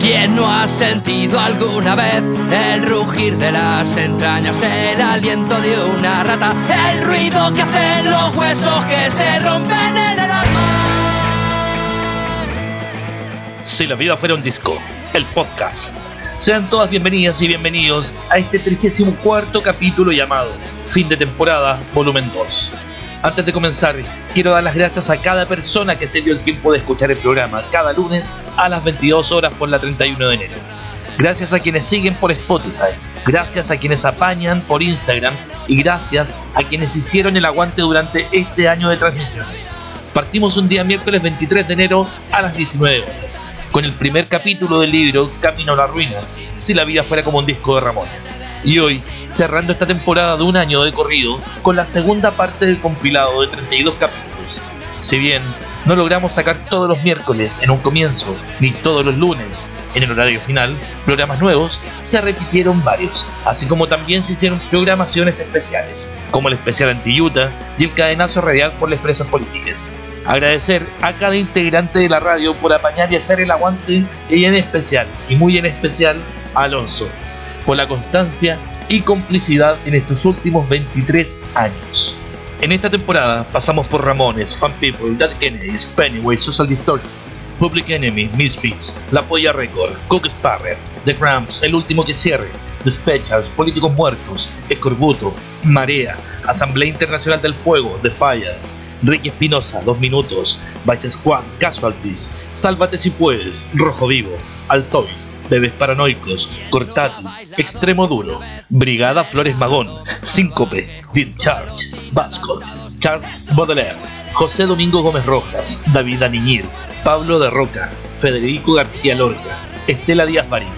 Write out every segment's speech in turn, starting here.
¿Quién no ha sentido alguna vez el rugir de las entrañas, el aliento de una rata, el ruido que hacen los huesos que se rompen en el alma? Si la vida fuera un disco, el podcast. Sean todas bienvenidas y bienvenidos a este 34 capítulo llamado Fin de temporada, volumen 2. Antes de comenzar, quiero dar las gracias a cada persona que se dio el tiempo de escuchar el programa cada lunes a las 22 horas por la 31 de enero. Gracias a quienes siguen por Spotify, gracias a quienes apañan por Instagram y gracias a quienes hicieron el aguante durante este año de transmisiones. Partimos un día miércoles 23 de enero a las 19 horas con el primer capítulo del libro Camino a la Ruina, si la vida fuera como un disco de Ramones. Y hoy, cerrando esta temporada de un año de corrido, con la segunda parte del compilado de 32 capítulos. Si bien no logramos sacar todos los miércoles en un comienzo, ni todos los lunes en el horario final, programas nuevos, se repitieron varios, así como también se hicieron programaciones especiales, como el especial anti-Utah y el cadenazo radial por las presas políticas. Agradecer a cada integrante de la radio por apañar y hacer el aguante y en especial, y muy en especial, a Alonso, por la constancia y complicidad en estos últimos 23 años. En esta temporada pasamos por Ramones, Fan People, Dead Kennedys, Pennywise, Social Distortion, Public Enemy, Misfits, La Polla Record, Cook Sparrer, The Cramps, El Último que Cierre, The Specials, Políticos Muertos, Escorbuto, Marea, Asamblea Internacional del Fuego, Defiance, Ricky Espinosa, 2 minutos, Vice Squad, Casualties, Sálvate si puedes, Rojo Vivo, Altois, Bebés Paranoicos, Cortati, Extremo Duro, Brigada Flores Magón, Síncope, Discharge, Vasco, Charles Baudelaire, José Domingo Gómez Rojas, David Aniñir, Pablo de Roca, Federico García Lorca, Estela Díaz Marín,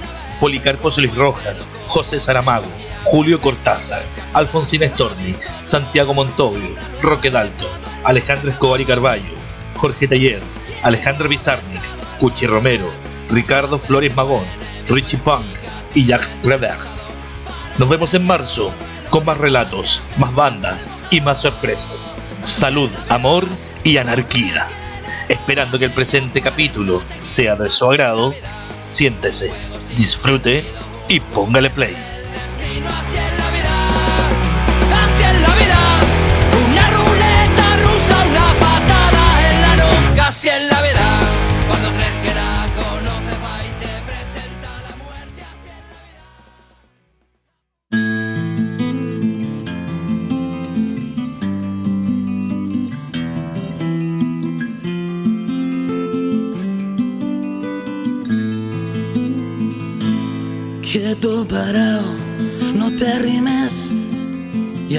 Policarpo Solís Rojas, José Saramago, Julio Cortázar, Alfonsina Storni, Santiago Montovio, Roque Dalton, Alejandro Escobar y Carballo, Jorge Taller, Alejandro Bizarnik, Cuchi Romero, Ricardo Flores Magón, Richie Punk y Jack Prever. Nos vemos en marzo con más relatos, más bandas y más sorpresas. Salud, amor y anarquía. Esperando que el presente capítulo sea de su agrado, siéntese, disfrute y póngale play.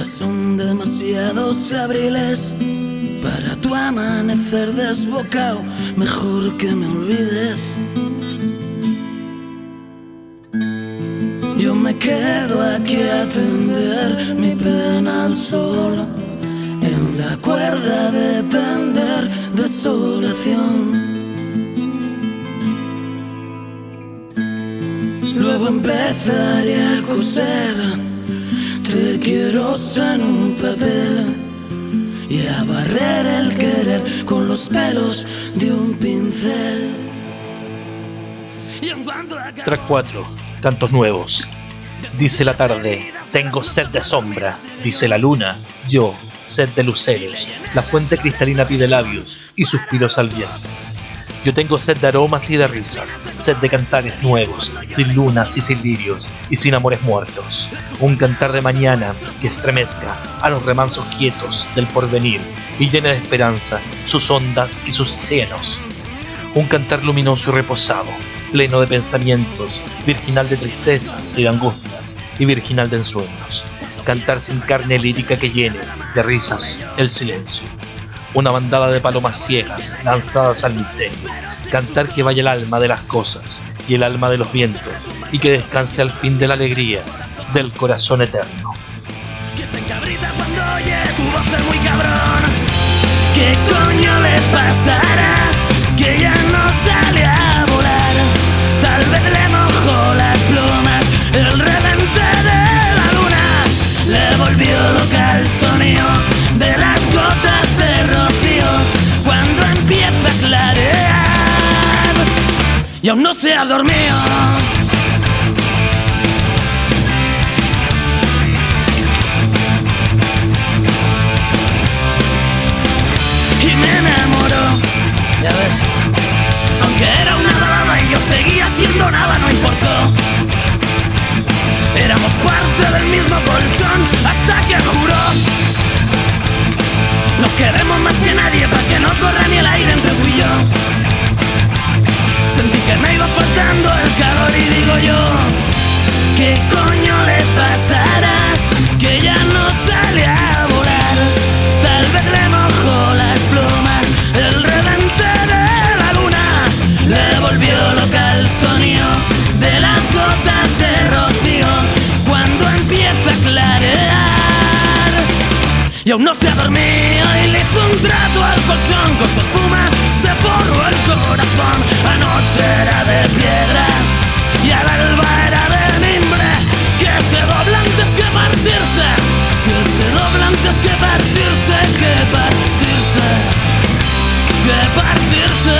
Son demasiados abriles para tu amanecer desbocado, mejor que me olvides. Yo me quedo aquí a tender mi pena al sol, en la cuerda de tender desolación. Luego empezaré a coser, te quiero en un papel y a barrer el querer con los pelos de un pincel. Track 4. Tantos nuevos. Dice la tarde, tengo sed de sombra. Dice la luna, yo, sed de luceros. La fuente cristalina pide labios y suspiros al viento. Yo tengo sed de aromas y de risas, sed de cantares nuevos, sin lunas y sin lirios, y sin amores muertos. Un cantar de mañana que estremezca a los remansos quietos del porvenir y llene de esperanza sus ondas y sus cienos. Un cantar luminoso y reposado, pleno de pensamientos, virginal de tristezas y angustias, y virginal de ensueños. Cantar sin carne lírica que llene de risas el silencio una bandada de palomas ciegas lanzadas al misterio, cantar que vaya el alma de las cosas y el alma de los vientos, y que descanse al fin de la alegría del corazón eterno. Que se encabrita cuando oye tu voz es muy cabrón. ¿Qué coño le pasará? Que ya no sale a volar. Tal vez le mojó las plumas el revente de la luna. Le volvió loca el sonido de las gotas y aún no se ha dormido. Y me enamoró, ya ves, aunque era una dama y yo seguía siendo nada, no importó. Éramos parte del mismo colchón hasta que juró. No queremos más que nadie para que no corra ni el aire entre tú y yo. Sentí que me iba faltando el calor y digo yo, ¿qué coño le pasará? Que ya no sale no se ha y le hizo un trato al colchón con su espuma se forró el corazón. Anoche era de piedra y al alba era de mimbre. Que se dobla antes que partirse, que se dobla antes que partirse, que partirse, que partirse.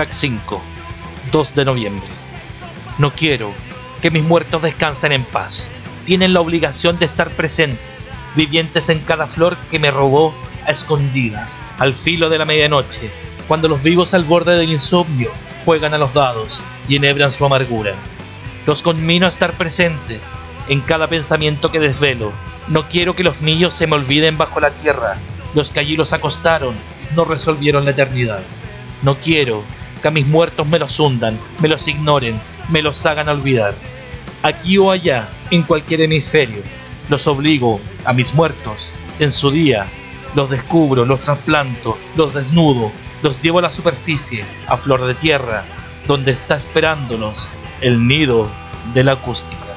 Track 5, 2 de noviembre. No quiero que mis muertos descansen en paz. Tienen la obligación de estar presentes, vivientes en cada flor que me robó a escondidas, al filo de la medianoche, cuando los vivos al borde del insomnio juegan a los dados y enhebran su amargura. Los conmino a estar presentes en cada pensamiento que desvelo. No quiero que los niños se me olviden bajo la tierra. Los que allí los acostaron no resolvieron la eternidad. No quiero que a mis muertos me los hundan, me los ignoren, me los hagan olvidar. Aquí o allá, en cualquier hemisferio, los obligo a mis muertos, en su día, los descubro, los trasplanto, los desnudo, los llevo a la superficie, a flor de tierra, donde está esperándonos el nido de la acústica.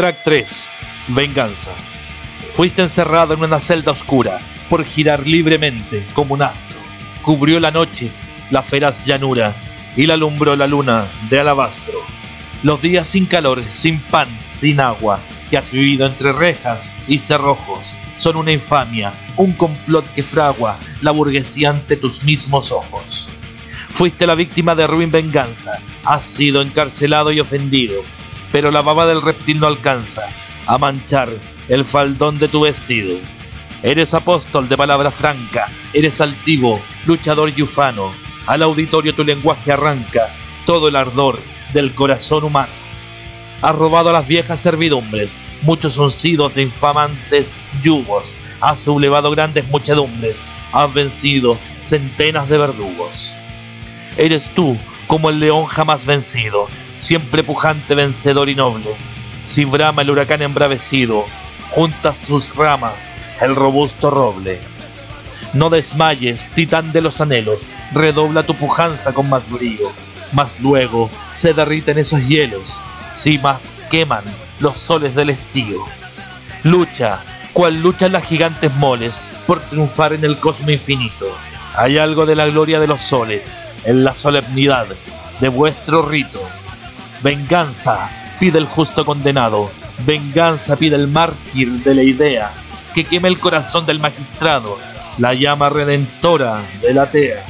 Track 3. Venganza. Fuiste encerrado en una celda oscura por girar libremente como un astro. Cubrió la noche la feraz llanura y la alumbró la luna de alabastro. Los días sin calor, sin pan, sin agua, que has vivido entre rejas y cerrojos, son una infamia, un complot que fragua la burguesía ante tus mismos ojos. Fuiste la víctima de ruin venganza, has sido encarcelado y ofendido, pero la baba del reptil no alcanza a manchar el faldón de tu vestido. Eres apóstol de palabra franca, eres altivo, luchador y ufano. Al auditorio tu lenguaje arranca todo el ardor del corazón humano. Has robado a las viejas servidumbres, muchos uncidos de infamantes yugos. Has sublevado grandes muchedumbres, has vencido centenas de verdugos. Eres tú como el león jamás vencido, siempre pujante, vencedor y noble. Si brama el huracán embravecido, juntas tus ramas el robusto roble. No desmayes, titán de los anhelos, redobla tu pujanza con más brío, mas luego se derriten esos hielos, si más queman los soles del estío. Lucha, cual luchan las gigantes moles, por triunfar en el cosmo infinito. Hay algo de la gloria de los soles, en la solemnidad de vuestro rito. Venganza pide el justo condenado, venganza pide el mártir de la idea, que queme el corazón del magistrado, la llama redentora de la tea.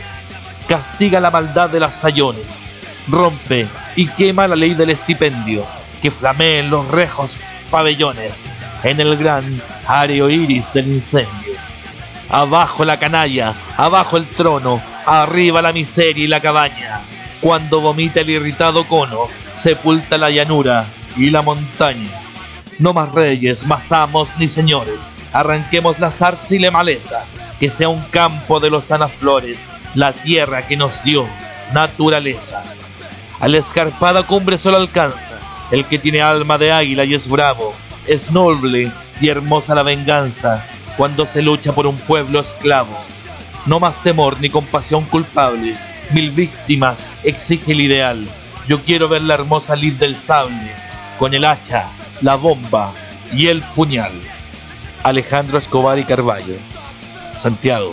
Castiga la maldad de las sayones, rompe y quema la ley del estipendio, que flameen los rejos pabellones en el gran areo iris del incendio. Abajo la canalla, abajo el trono, arriba la miseria y la cabaña. Cuando vomita el irritado cono, sepulta la llanura y la montaña. No más reyes, más amos ni señores, arranquemos la zarza y la maleza, que sea un campo de lozanas flores, la tierra que nos dio naturaleza. A la escarpada cumbre solo alcanza el que tiene alma de águila y es bravo, es noble y hermosa la venganza cuando se lucha por un pueblo esclavo. No más temor ni compasión culpable, mil víctimas exige el ideal. Yo quiero ver la hermosa lid del sable, con el hacha, la bomba y el puñal. Alejandro Escobar y Carballo. Santiago.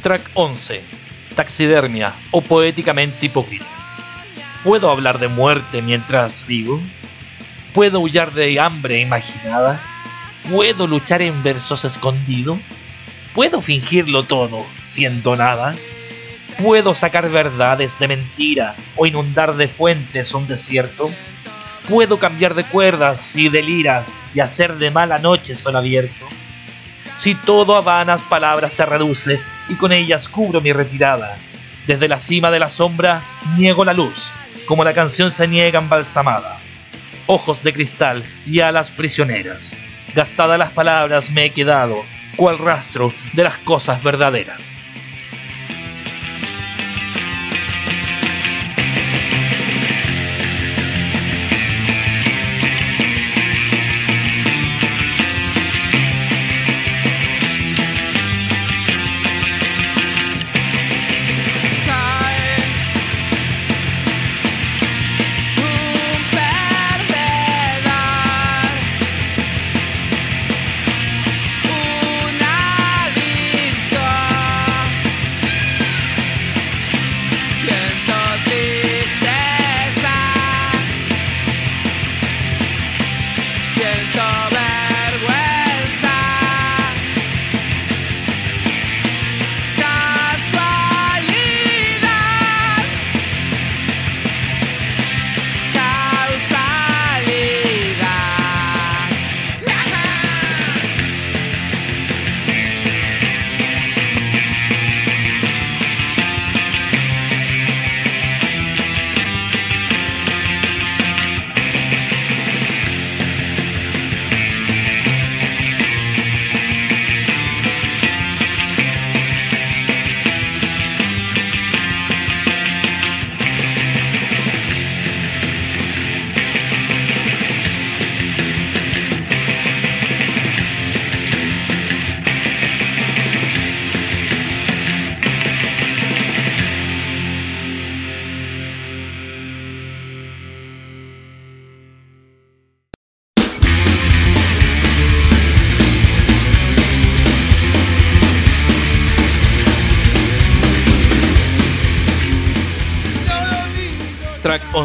Track 11. Taxidermia o poéticamente hipócrita. ¿Puedo hablar de muerte mientras vivo? ¿Puedo huyar de hambre imaginada? ¿Puedo luchar en versos escondidos? ¿Puedo fingirlo todo siendo nada? ¿Puedo sacar verdades de mentira o inundar de fuentes un desierto? ¿Puedo cambiar de cuerdas y de liras y hacer de mala noche sol abierto? Si todo a vanas palabras se reduce y con ellas cubro mi retirada, desde la cima de la sombra niego la luz, como la canción se niega embalsamada. Ojos de cristal y alas prisioneras, gastadas las palabras me he quedado, cual rastro de las cosas verdaderas.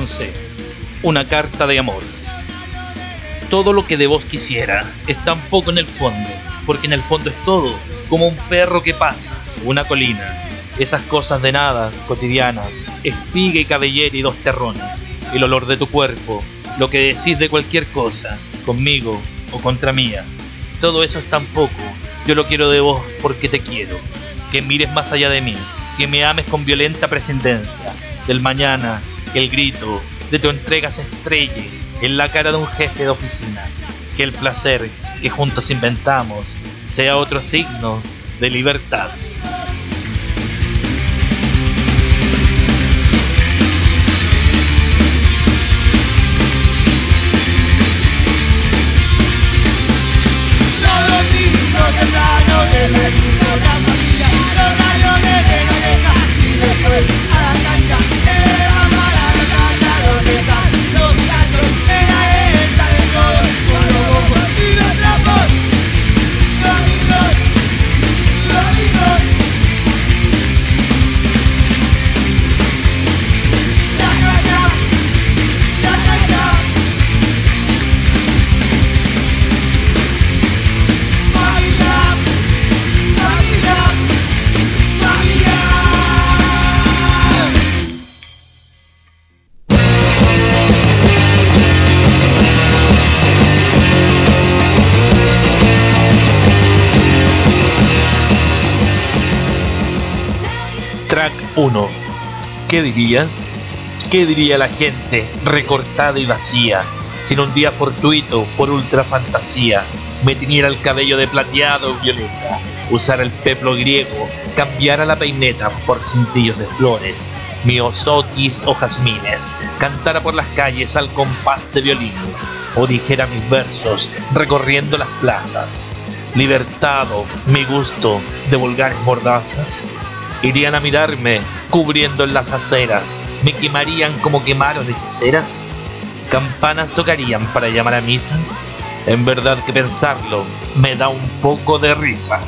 11. Una carta de amor. Todo lo que de vos quisiera es tan poco en el fondo, porque en el fondo es todo, como un perro que pasa, una colina. Esas cosas de nada, cotidianas, espiga y cabellera y dos terrones, el olor de tu cuerpo, lo que decís de cualquier cosa, conmigo o contra mía. Todo eso es tan poco, yo lo quiero de vos porque te quiero, que mires más allá de mí, que me ames con violenta prescindencia, del mañana, el grito de tu entrega se estrelle en la cara de un jefe de oficina. Que el placer que juntos inventamos sea otro signo de libertad. ¿Qué diría? ¿Qué diría la gente recortada y vacía sin un día fortuito por ultra fantasía me tiñera el cabello de plateado violeta, usar el peplo griego, cambiara la peineta por cintillos de flores, miosotis o jazmines, cantara por las calles al compás de violines, o dijera mis versos recorriendo las plazas, libertado mi gusto de vulgares mordazas? Irían a mirarme cubriendo en las aceras, me quemarían como quemaron hechiceras. Campanas tocarían para llamar a misa. En verdad que pensarlo me da un poco de risa.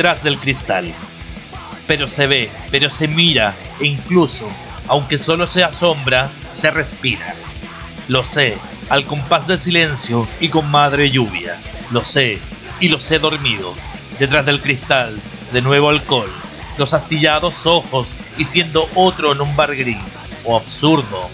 Detrás del cristal. Pero se ve, pero se mira, e incluso, aunque solo sea sombra, se respira. Lo sé, al compás del silencio y con madre lluvia. Lo sé, y lo sé dormido. Detrás del cristal, de nuevo alcohol. Los astillados ojos y siendo otro en un bar gris o absurdo.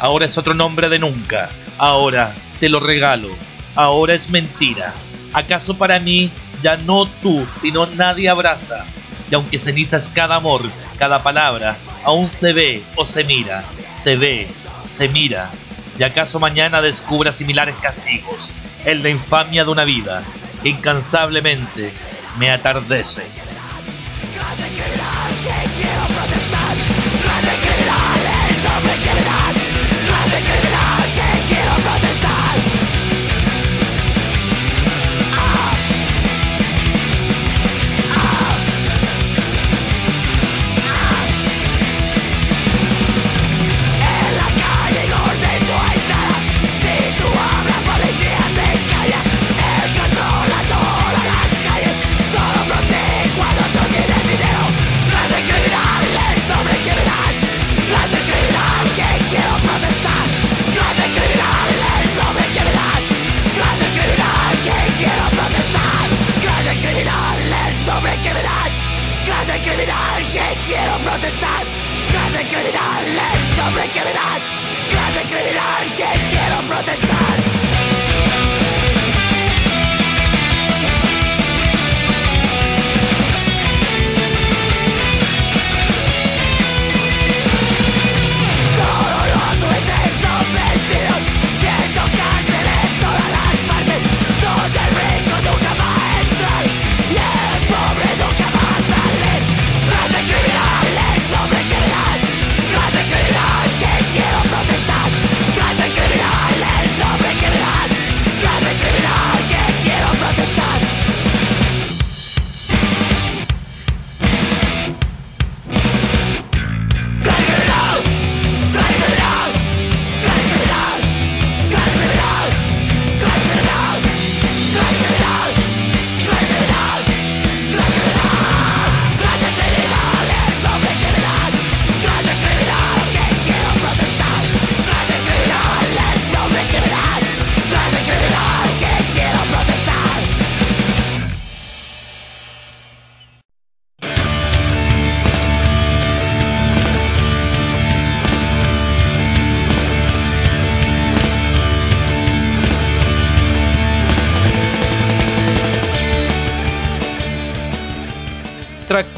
Ahora es otro nombre de nunca. Ahora te lo regalo. Ahora es mentira. ¿Acaso para mí ya no tú, sino nadie abraza? Y aunque ceniza es cada amor, cada palabra, aún se ve o se mira, se ve, se mira. ¿Y acaso mañana descubra similares castigos? El de infamia de una vida que incansablemente me atardece. estar clase criminal, es sobre criminal, clase criminal que quiero protestar.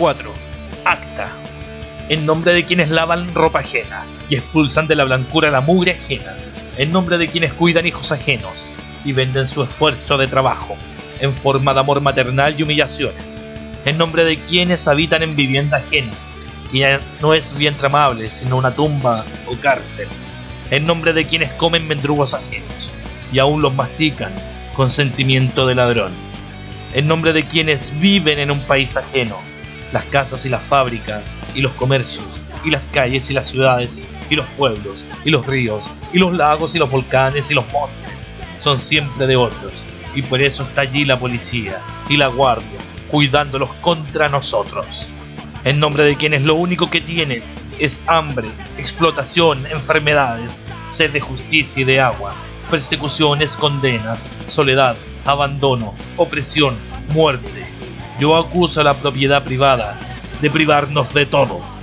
4. Acta. En nombre de quienes lavan ropa ajena y expulsan de la blancura la mugre ajena. En nombre de quienes cuidan hijos ajenos y venden su esfuerzo de trabajo en forma de amor maternal y humillaciones. En nombre de quienes habitan en vivienda ajena, que no es vientre amable, sino una tumba o cárcel. En nombre de quienes comen mendrugos ajenos y aún los mastican con sentimiento de ladrón en nombre de quienes viven en un país ajeno, las casas y las fábricas y los comercios y las calles y las ciudades y los pueblos y los ríos y los lagos y los volcanes y los montes son siempre de otros y por eso está allí la policía y la guardia cuidándolos contra nosotros. En nombre de quienes lo único que tienen es hambre, explotación, enfermedades, sed de justicia y de agua, persecuciones, condenas, soledad, abandono, opresión, muerte. Yo acuso a la propiedad privada de privarnos de todo.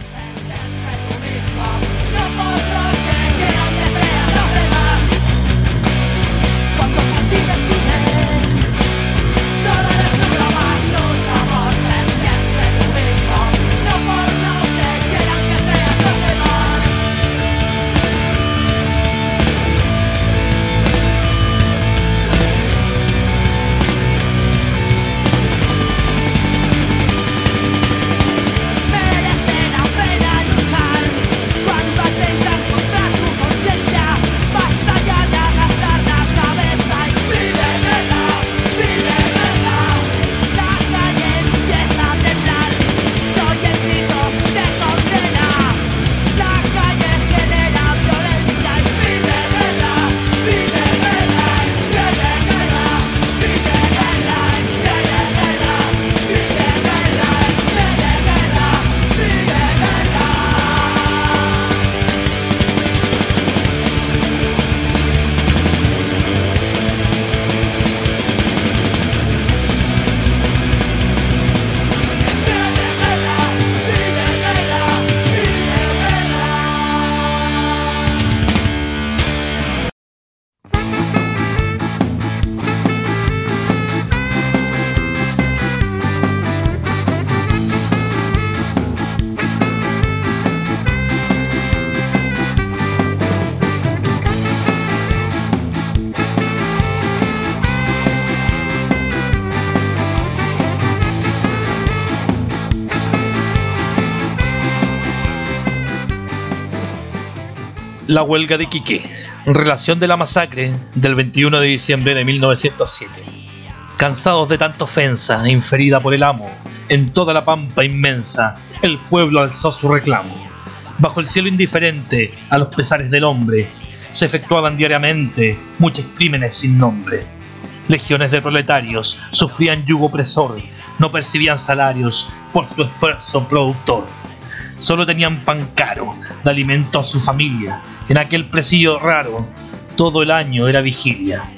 La huelga de Iquique, relación de la masacre del 21 de diciembre de 1907. Cansados de tanta ofensa inferida por el amo, en toda la pampa inmensa, el pueblo alzó su reclamo. Bajo el cielo indiferente a los pesares del hombre, se efectuaban diariamente muchos crímenes sin nombre. Legiones de proletarios sufrían yugo opresor, no percibían salarios por su esfuerzo productor. Solo tenían pan caro, de alimento a su familia. En aquel presillo raro, todo el año era vigilia.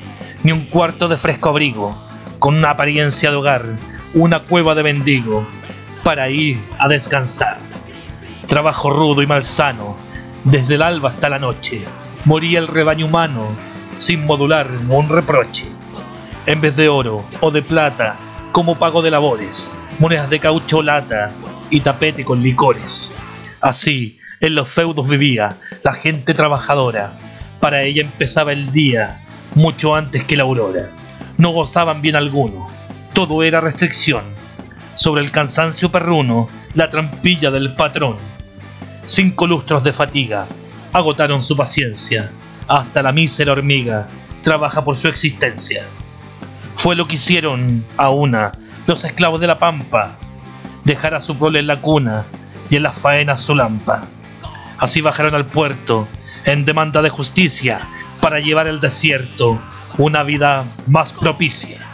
Ni un cuarto de fresco abrigo, con una apariencia de hogar, una cueva de mendigo, para ir a descansar. Trabajo rudo y malsano, desde el alba hasta la noche, moría el rebaño humano, sin modular un reproche. En vez de oro o de plata, como pago de labores, monedas de caucho lata y tapete con licores. Así, en los feudos vivía la gente trabajadora. Para ella empezaba el día mucho antes que la aurora. No gozaban bien alguno, todo era restricción. Sobre el cansancio perruno, la trampilla del patrón. Cinco lustros de fatiga agotaron su paciencia. Hasta la mísera hormiga trabaja por su existencia. Fue lo que hicieron a una los esclavos de la pampa, dejar a su prole en la cuna y en las faenas su lampa. Así bajaron al puerto en demanda de justicia para llevar el desierto una vida más propicia.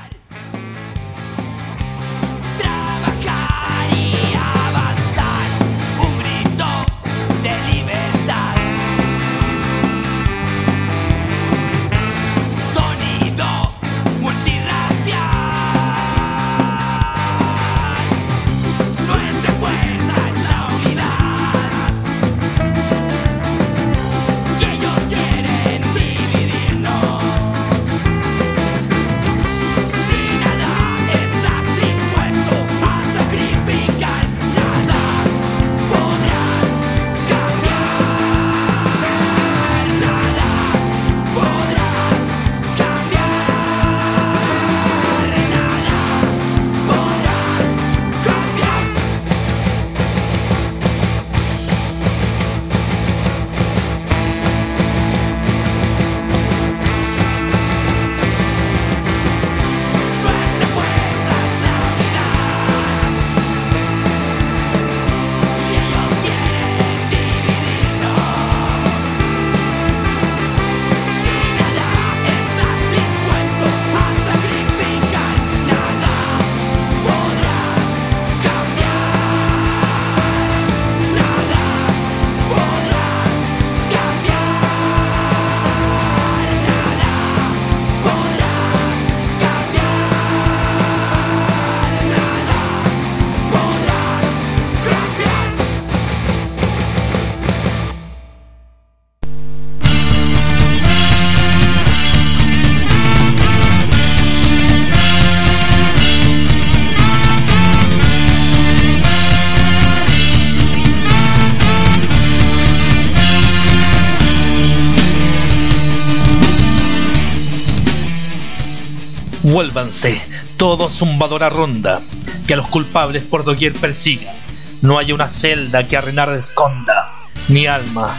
Vuélvanse, todos zumbadora ronda, que a los culpables por doquier persigan. No haya una celda que a Renard esconda, ni alma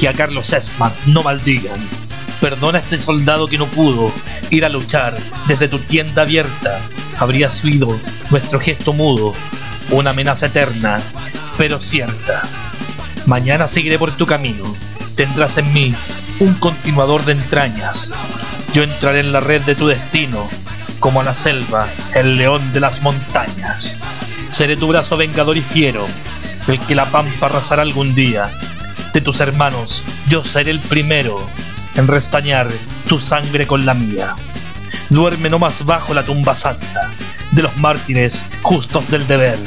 que a Carlos Esma no maldigan. Perdona a este soldado que no pudo ir a luchar desde tu tienda abierta. Habría sido nuestro gesto mudo, una amenaza eterna, pero cierta. Mañana seguiré por tu camino. Tendrás en mí un continuador de entrañas. Yo entraré en la red de tu destino como la selva, el león de las montañas. Seré tu brazo vengador y fiero, el que la pampa arrasará algún día. De tus hermanos, yo seré el primero en restañar tu sangre con la mía. Duerme no más bajo la tumba santa de los mártires justos del deber.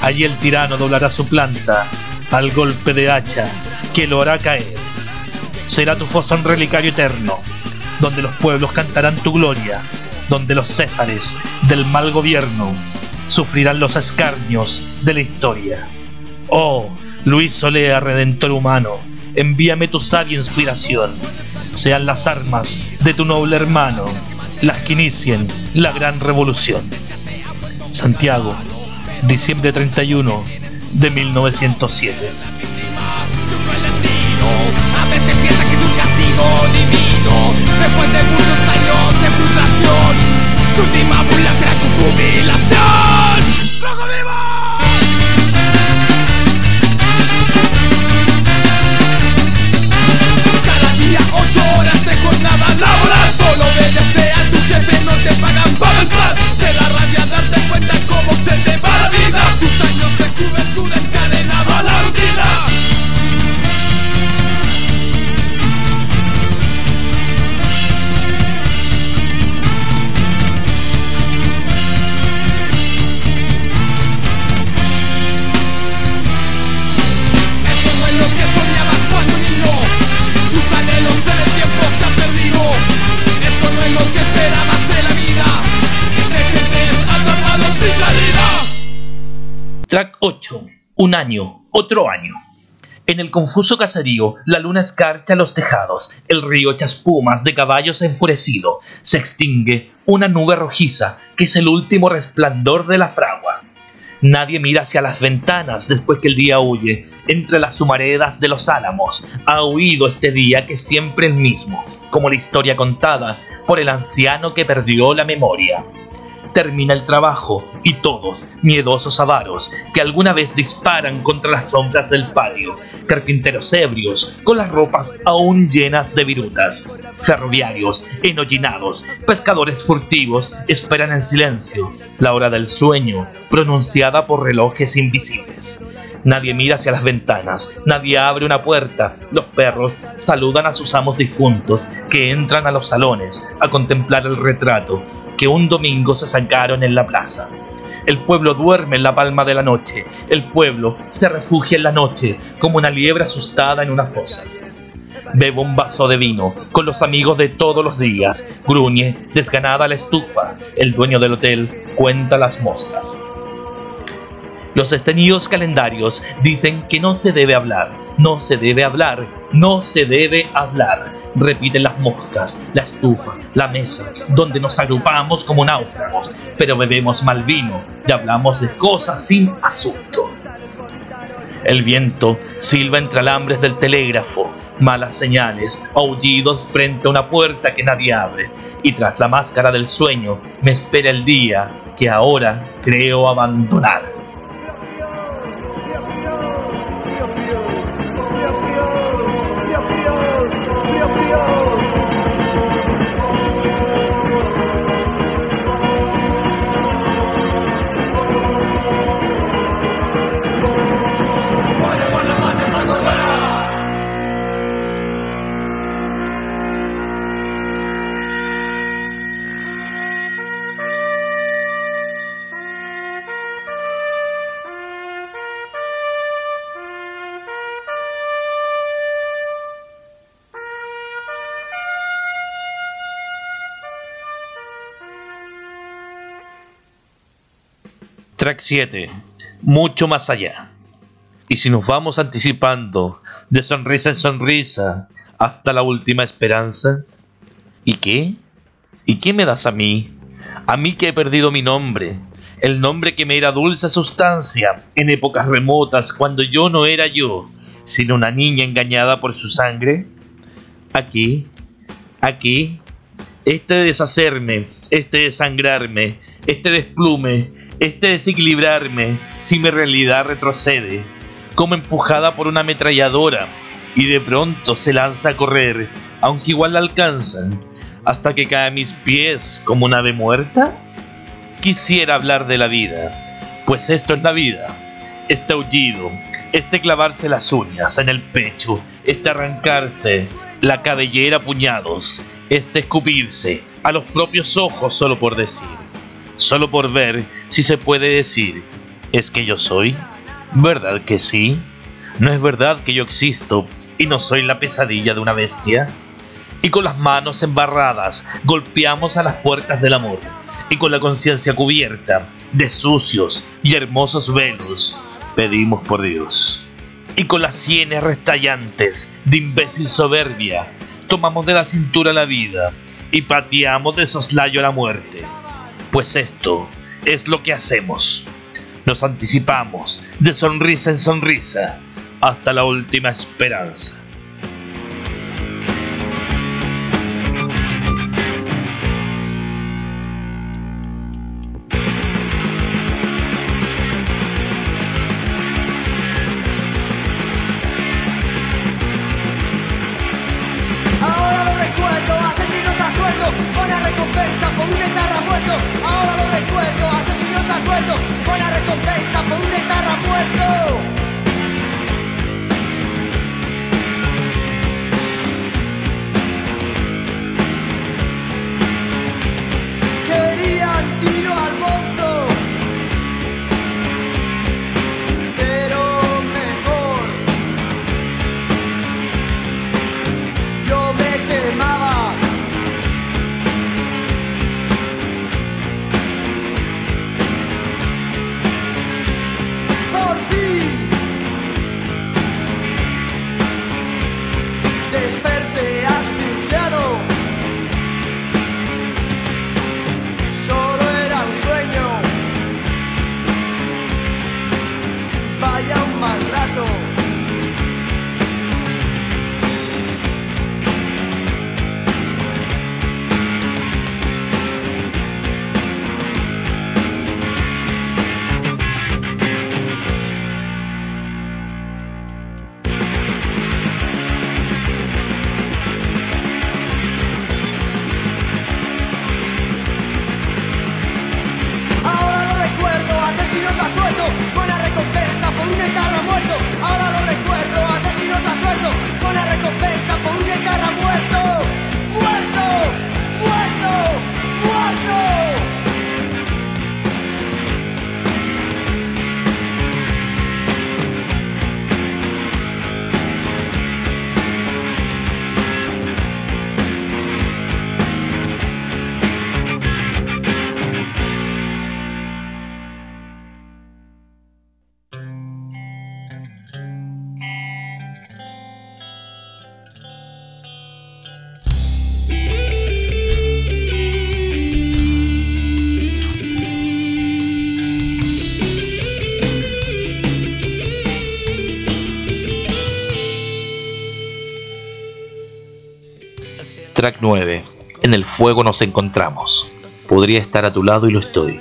Allí el tirano doblará su planta al golpe de hacha que lo hará caer. Será tu foso un relicario eterno, donde los pueblos cantarán tu gloria donde los céfares del mal gobierno sufrirán los escarnios de la historia. Oh, Luis Solea, redentor humano, envíame tu sabia inspiración. Sean las armas de tu noble hermano las que inicien la gran revolución. Santiago, diciembre 31 de 1907. Después de muchos años de destrucción Tu última burla será tu jubilación. ¡Rojo vivo! Cada día ocho horas de jornada laboral. Solo obedece a tu jefe, no te pagan para Te da rabia darte cuenta cómo se te va la vida. Tus años de juventud encadenado a la rutina 8. Un año, otro año. En el confuso caserío, la luna escarcha los tejados, el río echa espumas de caballos enfurecido, se extingue una nube rojiza que es el último resplandor de la fragua. Nadie mira hacia las ventanas después que el día huye. Entre las humaredas de los álamos ha huido este día que es siempre el mismo, como la historia contada por el anciano que perdió la memoria termina el trabajo y todos, miedosos avaros, que alguna vez disparan contra las sombras del patio, carpinteros ebrios, con las ropas aún llenas de virutas, ferroviarios, enollinados, pescadores furtivos, esperan en silencio la hora del sueño, pronunciada por relojes invisibles. Nadie mira hacia las ventanas, nadie abre una puerta. Los perros saludan a sus amos difuntos que entran a los salones a contemplar el retrato que un domingo se sacaron en la plaza. El pueblo duerme en la palma de la noche, el pueblo se refugia en la noche como una liebre asustada en una fosa. Bebo un vaso de vino con los amigos de todos los días, gruñe, desganada la estufa, el dueño del hotel cuenta las moscas. Los estenidos calendarios dicen que no se debe hablar, no se debe hablar, no se debe hablar repiten las moscas, la estufa, la mesa, donde nos agrupamos como náufragos, pero bebemos mal vino y hablamos de cosas sin asunto. El viento silba entre alambres del telégrafo, malas señales, aullidos frente a una puerta que nadie abre, y tras la máscara del sueño me espera el día que ahora creo abandonar. Track 7. Mucho más allá. Y si nos vamos anticipando de sonrisa en sonrisa hasta la última esperanza. ¿Y qué? ¿Y qué me das a mí? A mí que he perdido mi nombre, el nombre que me era dulce sustancia en épocas remotas cuando yo no era yo, sino una niña engañada por su sangre. Aquí, aquí, este deshacerme, este desangrarme, este desplume, este desequilibrarme, si mi realidad retrocede, como empujada por una ametralladora, y de pronto se lanza a correr, aunque igual la alcanzan, hasta que cae a mis pies como una ave muerta? Quisiera hablar de la vida, pues esto es la vida, este aullido, este clavarse las uñas en el pecho, este arrancarse la cabellera a puñados, este escupirse a los propios ojos solo por decir, solo por ver si se puede decir, ¿es que yo soy? ¿Verdad que sí? ¿No es verdad que yo existo y no soy la pesadilla de una bestia? Y con las manos embarradas golpeamos a las puertas del amor y con la conciencia cubierta de sucios y hermosos velos pedimos por Dios y con las sienes restallantes de imbécil soberbia, tomamos de la cintura la vida y pateamos de soslayo la muerte. Pues esto es lo que hacemos. Nos anticipamos de sonrisa en sonrisa hasta la última esperanza. Track 9. En el fuego nos encontramos. Podría estar a tu lado y lo estoy.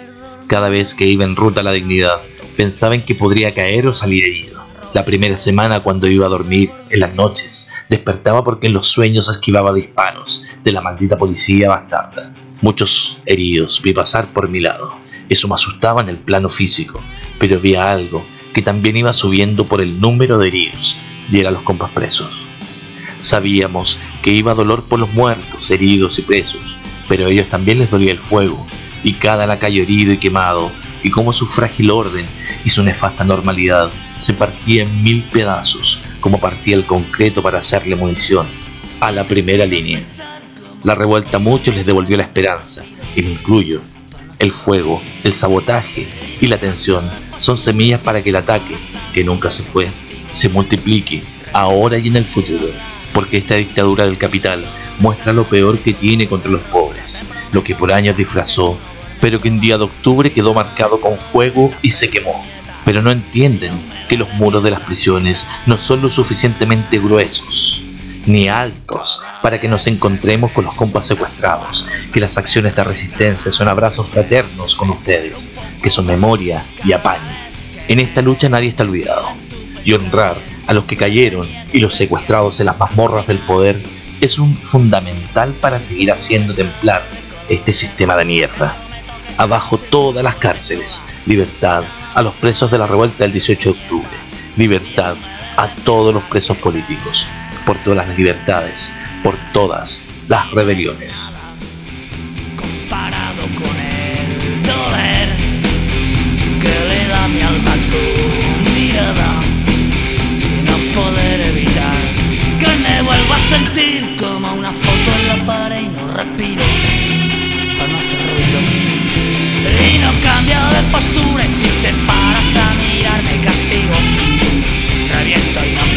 Cada vez que iba en ruta a la dignidad, pensaba en que podría caer o salir herido. La primera semana cuando iba a dormir, en las noches, despertaba porque en los sueños esquivaba disparos de la maldita policía bastarda. Muchos heridos vi pasar por mi lado. Eso me asustaba en el plano físico, pero había algo que también iba subiendo por el número de heridos, y era los compas presos. Sabíamos que iba dolor por los muertos, heridos y presos, pero a ellos también les dolía el fuego, y cada lacayo herido y quemado, y como su frágil orden y su nefasta normalidad se partía en mil pedazos, como partía el concreto para hacerle munición a la primera línea. La revuelta a muchos les devolvió la esperanza, y me incluyo. El fuego, el sabotaje y la tensión son semillas para que el ataque, que nunca se fue, se multiplique ahora y en el futuro, porque esta dictadura del capital muestra lo peor que tiene contra los pobres, lo que por años disfrazó, pero que en día de octubre quedó marcado con fuego y se quemó. Pero no entienden que los muros de las prisiones no son lo suficientemente gruesos ni altos para que nos encontremos con los compas secuestrados, que las acciones de resistencia son abrazos fraternos con ustedes, que son memoria y apaño. En esta lucha nadie está olvidado, y honrar a los que cayeron y los secuestrados en las mazmorras del poder es un fundamental para seguir haciendo templar este sistema de mierda. Abajo todas las cárceles, libertad a los presos de la revuelta del 18 de octubre, libertad a todos los presos políticos, por todas las libertades, por todas las rebeliones. Sentir como una foto en la pared y no respiro para no hacer ruido. Y no cambio de postura y si te paras a mirarme castigo. Reviento y no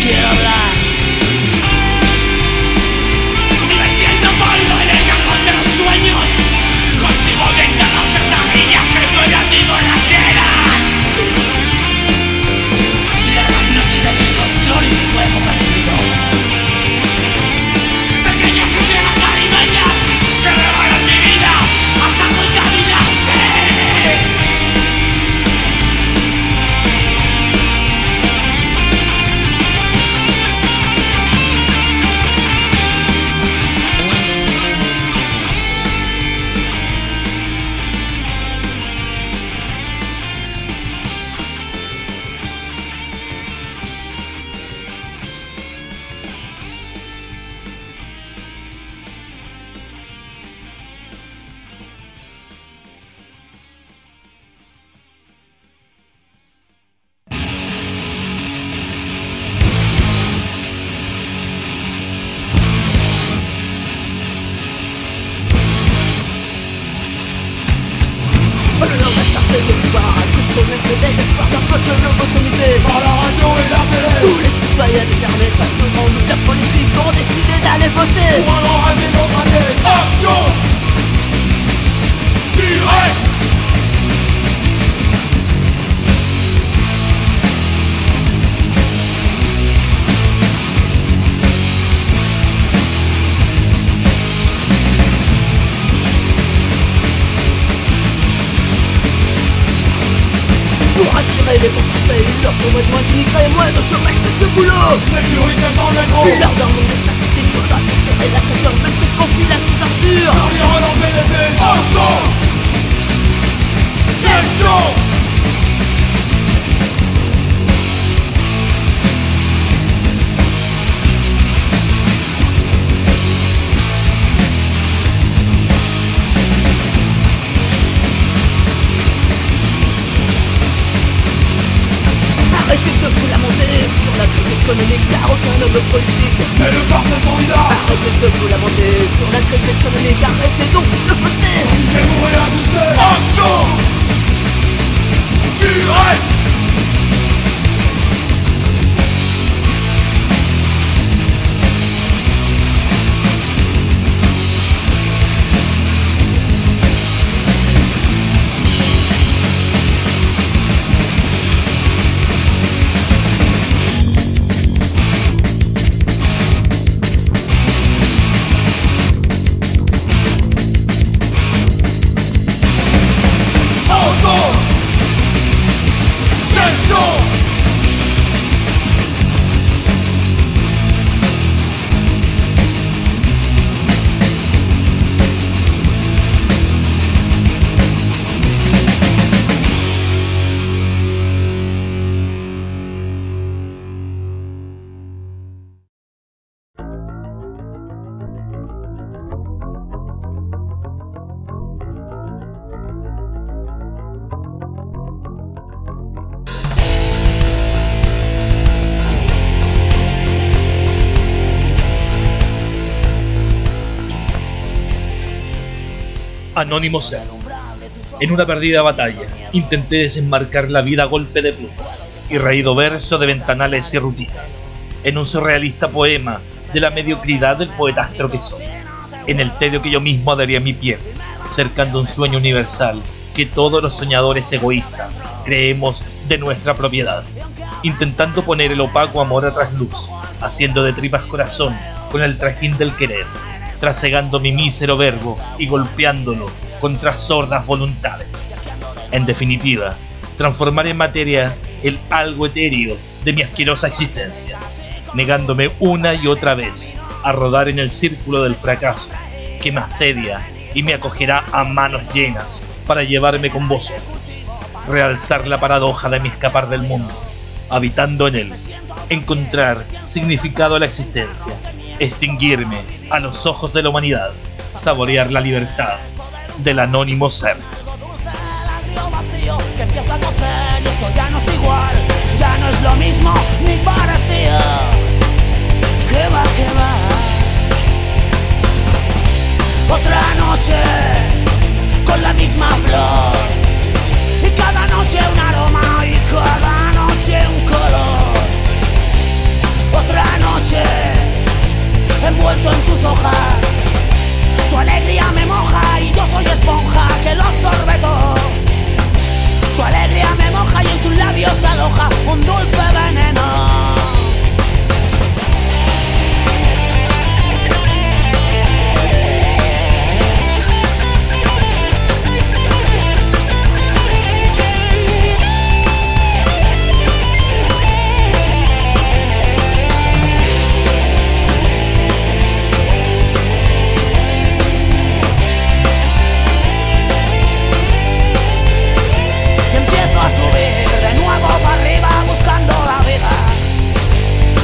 Anónimo Ser. En una perdida batalla, intenté desenmarcar la vida a golpe de pluma y reído verso de ventanales y rutinas. En un surrealista poema de la mediocridad del poetastro que soy. En el tedio que yo mismo daría a mi piel, cercando un sueño universal que todos los soñadores egoístas creemos de nuestra propiedad. Intentando poner el opaco amor a trasluz, haciendo de tripas corazón con el trajín del querer trasegando mi mísero verbo y golpeándolo contra sordas voluntades. En definitiva, transformar en materia el algo etéreo de mi asquerosa existencia, negándome una y otra vez a rodar en el círculo del fracaso que me asedia y me acogerá a manos llenas para llevarme con vosotros, realzar la paradoja de mi escapar del mundo, habitando en él, encontrar significado a la existencia, extinguirme a los ojos de la humanidad, saborear la libertad del anónimo ser. Otra noche con la misma flor y cada noche un aroma y cada noche un color. Otra noche envuelto en sus hojas. Su alegría me moja y yo soy esponja que lo absorbe todo. Su alegría me moja y en sus labios se aloja un dulce veneno. Subir de nuevo para arriba buscando la vida.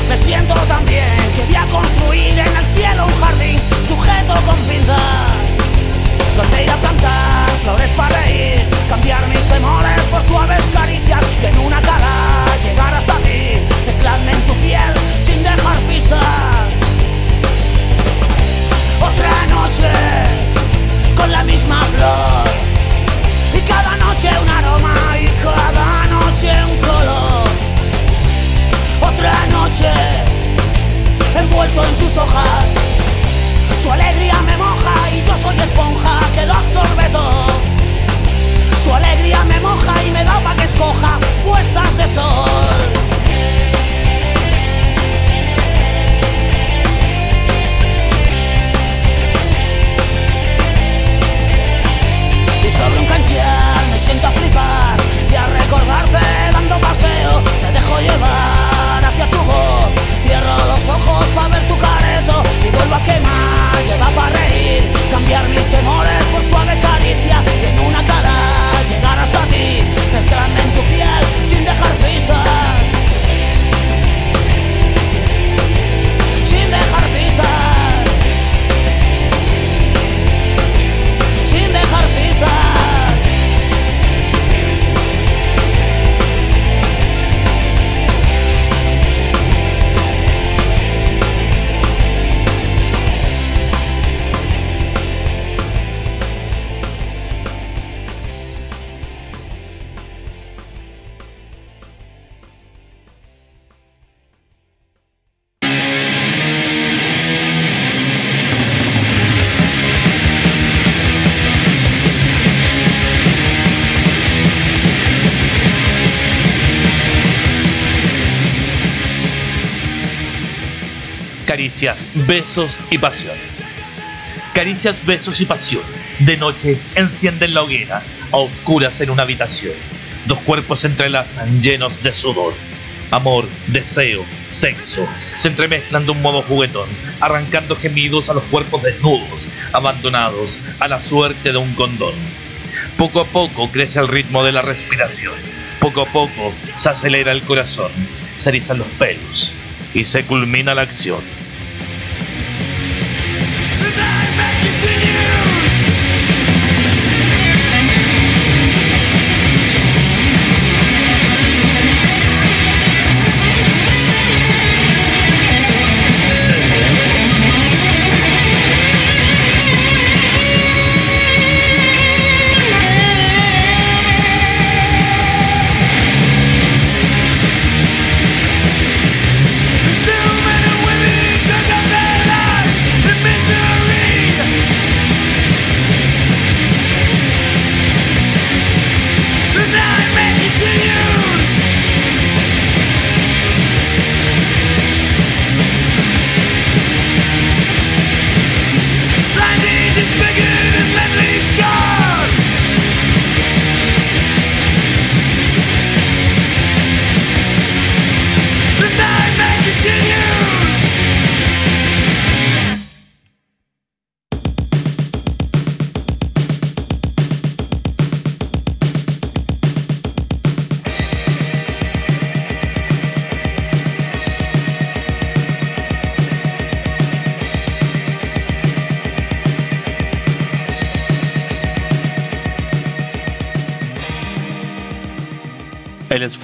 Me siento tan bien que voy a construir en el cielo un jardín sujeto con pinzas. Donde ir a plantar flores para reír, cambiar mis temores por suaves caricias y en una cara llegar hasta ti, mezclarme en tu piel sin dejar pistas. Otra noche con la misma flor cada noche un aroma y cada noche un color. Otra noche envuelto en sus hojas. Su alegría me moja y yo soy esponja que lo absorbe todo. Su alegría me moja y me da pa' que escoja besos y pasión. Caricias, besos y pasión. De noche encienden la hoguera, a oscuras en una habitación. Dos cuerpos se entrelazan llenos de sudor. Amor, deseo, sexo, se entremezclan de un modo juguetón, arrancando gemidos a los cuerpos desnudos, abandonados a la suerte de un condón. Poco a poco crece el ritmo de la respiración. Poco a poco se acelera el corazón, se erizan los pelos y se culmina la acción.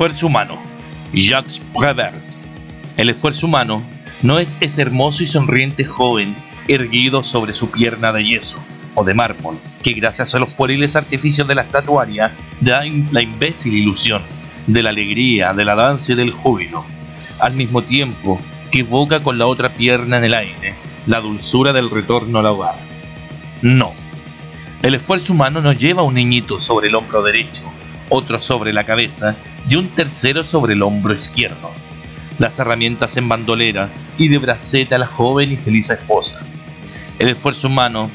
Esfuerzo humano. Jacques Prévert. El esfuerzo humano no es ese hermoso y sonriente joven erguido sobre su pierna de yeso o de mármol, que gracias a los pueriles artificios de la estatuaria da la imbécil ilusión de la alegría, de la danza y del júbilo, al mismo tiempo que evoca con la otra pierna en el aire la dulzura del retorno al hogar. No. El esfuerzo humano nos lleva a un niñito sobre el hombro derecho, otro sobre la cabeza y un tercero sobre el hombro izquierdo. Las herramientas en bandolera y de braceta a la joven y feliz esposa. El esfuerzo humano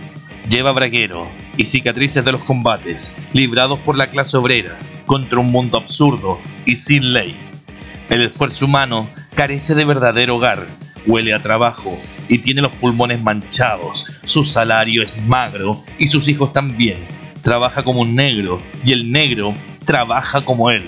lleva braguero y cicatrices de los combates librados por la clase obrera contra un mundo absurdo y sin ley. El esfuerzo humano carece de verdadero hogar, huele a trabajo y tiene los pulmones manchados, su salario es magro y sus hijos también. Trabaja como un negro y el negro trabaja como él.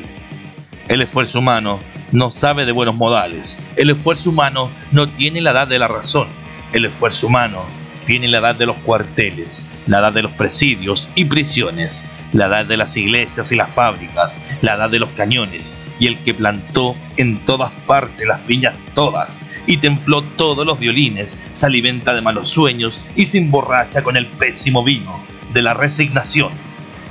El esfuerzo humano no sabe de buenos modales. El esfuerzo humano no tiene la edad de la razón. El esfuerzo humano tiene la edad de los cuarteles, la edad de los presidios y prisiones, la edad de las iglesias y las fábricas, la edad de los cañones, y el que plantó en todas partes las viñas todas, y templó todos los violines, se alimenta de malos sueños y se emborracha con el pésimo vino de la resignación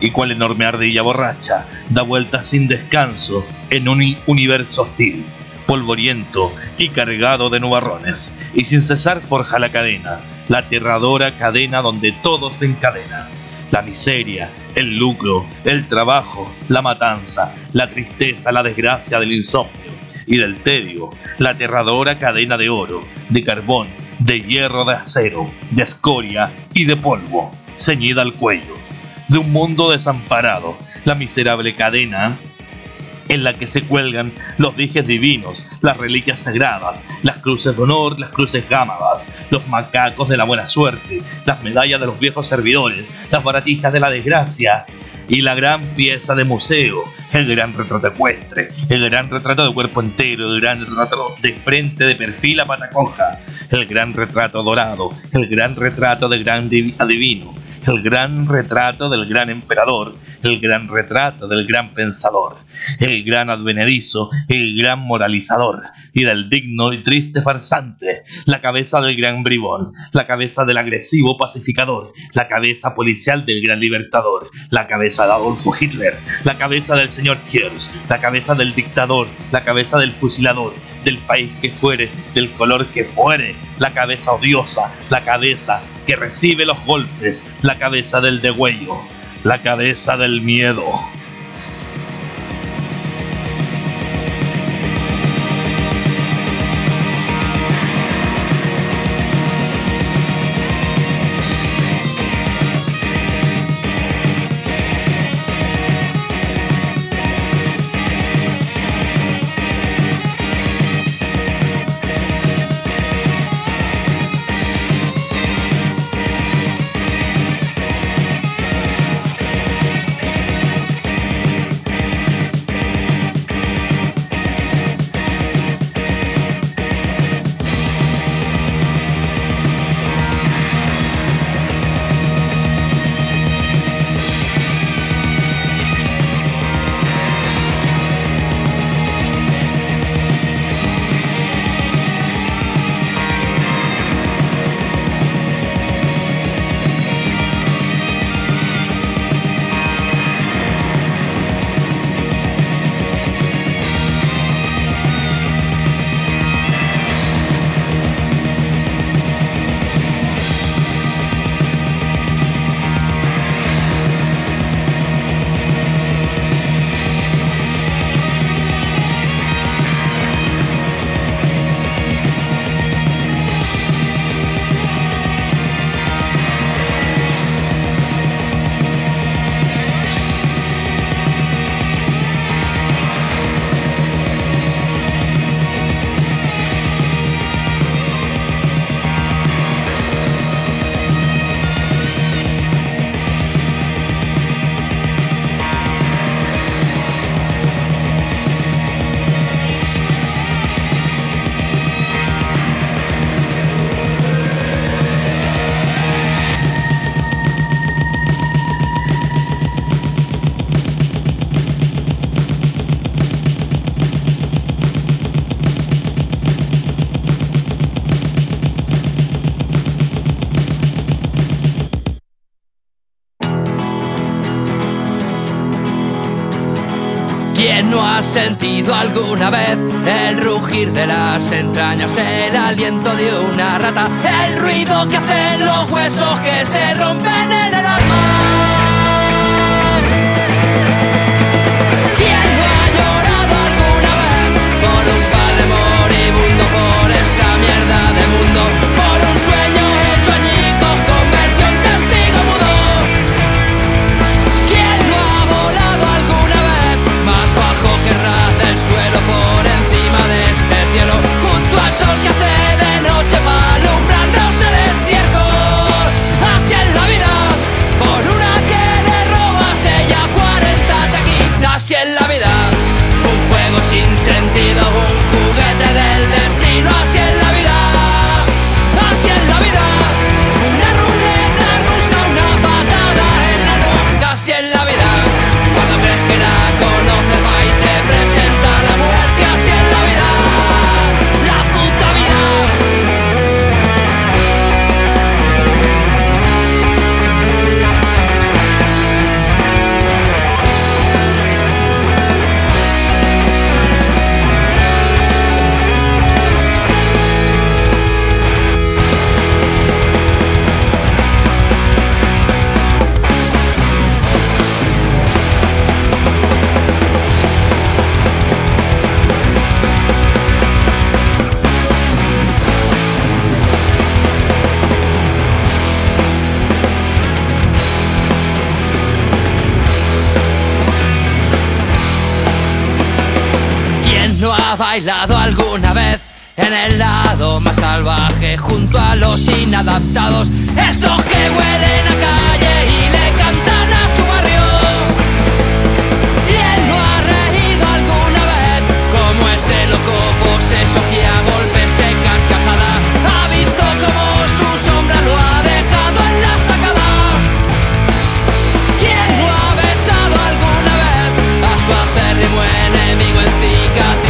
y cual enorme ardilla borracha da vueltas sin descanso en un universo hostil, polvoriento y cargado de nubarrones, y sin cesar forja la cadena, la aterradora cadena donde todo se encadena. La miseria, el lucro, el trabajo, la matanza, la tristeza, la desgracia del insomnio y del tedio, la aterradora cadena de oro, de carbón, de hierro, de acero, de escoria y de polvo, ceñida al cuello de un mundo desamparado, la miserable cadena en la que se cuelgan los dijes divinos, las reliquias sagradas, las cruces de honor, las cruces gámadas, los macacos de la buena suerte, las medallas de los viejos servidores, las baratijas de la desgracia y la gran pieza de museo, el gran retrato ecuestre, el gran retrato de cuerpo entero, el gran retrato de frente de perfil a pata coja, el gran retrato dorado, el gran retrato de gran adivino, el gran retrato del gran emperador, el gran retrato del gran pensador, el gran advenedizo, el gran moralizador, y del digno y triste farsante, la cabeza del gran bribón, la cabeza del agresivo pacificador, la cabeza policial del gran libertador, la cabeza de Adolfo Hitler, la cabeza del señor Hirsch, la cabeza del dictador, la cabeza del fusilador, del país que fuere, del color que fuere, la cabeza odiosa, la cabeza que recibe los golpes, la cabeza del degüello, la cabeza del miedo. Sentido alguna vez el rugir de las entrañas, el aliento de una rata, el ruido que hacen los huesos que se rompen en el alma? Ha bailado alguna vez en el lado más salvaje junto a los inadaptados, esos que huelen a calle y le cantan a su barrio. Y él no ha reído alguna vez como ese loco poseso que a golpes de carcajada ha visto como su sombra lo ha dejado en la estacada. ¿Quién no ha besado alguna vez a su acérrimo enemigo en cicatrices